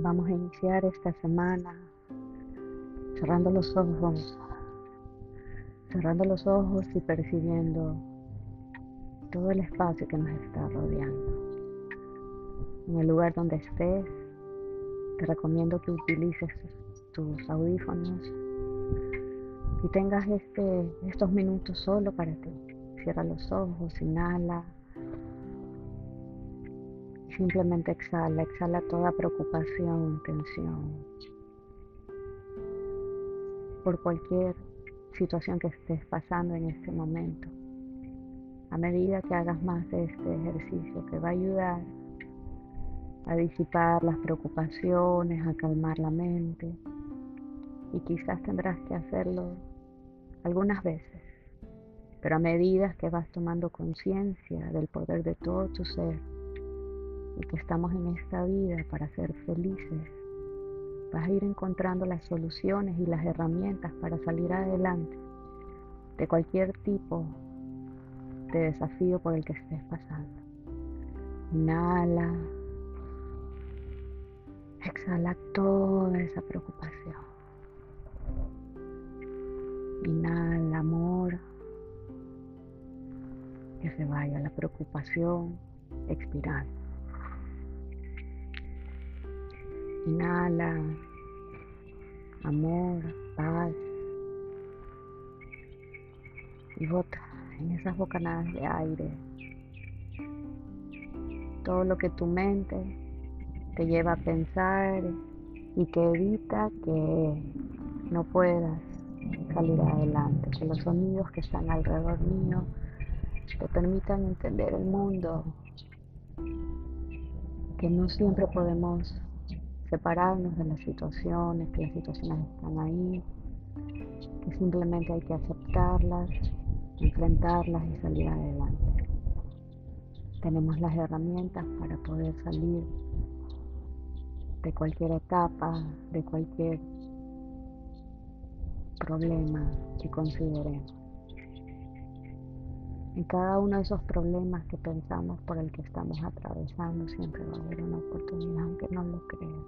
Vamos a iniciar esta semana cerrando los ojos, cerrando los ojos y percibiendo todo el espacio que nos está rodeando. En el lugar donde estés, te recomiendo que utilices tus audífonos y tengas este, estos minutos solo para ti. Cierra los ojos, inhala. Simplemente exhala, exhala toda preocupación, tensión por cualquier situación que estés pasando en este momento. A medida que hagas más de este ejercicio, te va a ayudar a disipar las preocupaciones, a calmar la mente. Y quizás tendrás que hacerlo algunas veces, pero a medida que vas tomando conciencia del poder de todo tu ser y que estamos en esta vida para ser felices, vas a ir encontrando las soluciones y las herramientas para salir adelante de cualquier tipo de desafío por el que estés pasando. Inhala, exhala toda esa preocupación. Inhala amor, que se vaya la preocupación, expirando. Inhala. Amor, paz. Y bota en esas bocanadas de aire. Todo lo que tu mente te lleva a pensar y que evita que no puedas salir adelante, que los sonidos que están alrededor mío te permitan entender el mundo, que no siempre podemos separarnos de las situaciones, que las situaciones están ahí, que simplemente hay que aceptarlas, enfrentarlas y salir adelante. Tenemos las herramientas para poder salir de cualquier etapa, de cualquier problema que consideremos. En cada uno de esos problemas que pensamos por el que estamos atravesando siempre va a haber una oportunidad, aunque no lo creas.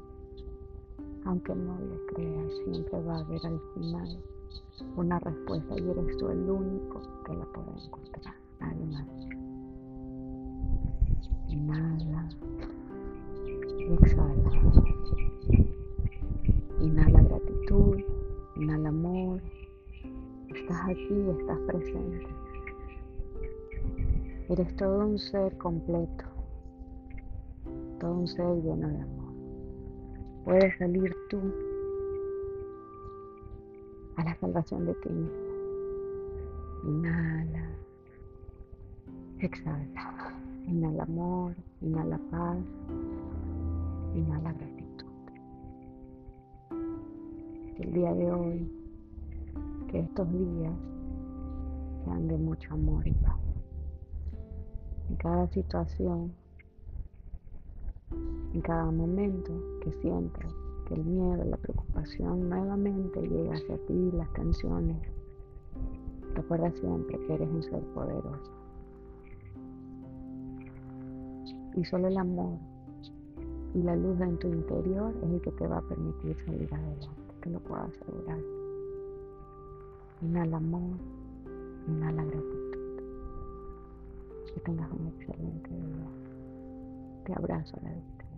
Aunque no lo creas, siempre va a haber al final una respuesta y eres tú el único que la puede encontrar. Nadie. Inhala exhala. Inhala gratitud, inhala amor. Estás aquí, estás presente. Eres todo un ser completo, todo un ser lleno de amor. Puedes salir tú a la salvación de ti mismo. Inhala, exhala, inhala amor, inhala paz, inhala gratitud. Que el día de hoy, que estos días sean de mucho amor y paz en cada situación, en cada momento que sientas que el miedo, la preocupación nuevamente llega hacia ti, las tensiones. Recuerda siempre que eres un ser poderoso. Y solo el amor y la luz en tu interior es el que te va a permitir salir adelante, te lo puedo asegurar. Inhala amor, inhala gratitud. Que tengas un excelente día. Te abrazo a la. Estoy